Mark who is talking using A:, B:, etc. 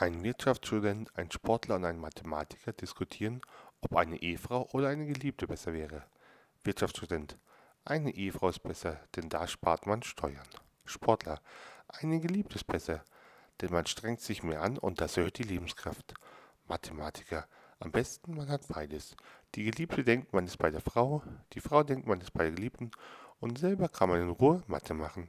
A: Ein Wirtschaftsstudent, ein Sportler und ein Mathematiker diskutieren, ob eine Ehefrau oder eine Geliebte besser wäre. Wirtschaftsstudent. Eine Ehefrau ist besser, denn da spart man Steuern. Sportler. Eine Geliebte ist besser, denn man strengt sich mehr an und das erhöht die Lebenskraft. Mathematiker. Am besten man hat beides. Die Geliebte denkt, man ist bei der Frau, die Frau denkt, man ist bei der Geliebten und selber kann man in Ruhe Mathe machen.